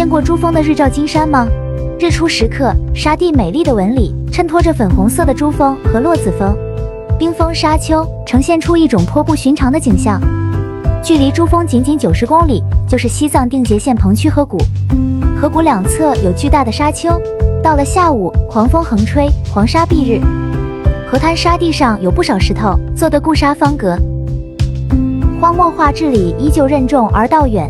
见过珠峰的日照金山吗？日出时刻，沙地美丽的纹理衬托着粉红色的珠峰和落子峰，冰封沙丘呈现出一种颇不寻常的景象。距离珠峰仅仅九十公里，就是西藏定结县彭区河谷。河谷两侧有巨大的沙丘，到了下午，狂风横吹，黄沙蔽日，河滩沙地上有不少石头做的固沙方格。荒漠化治理依旧任重而道远。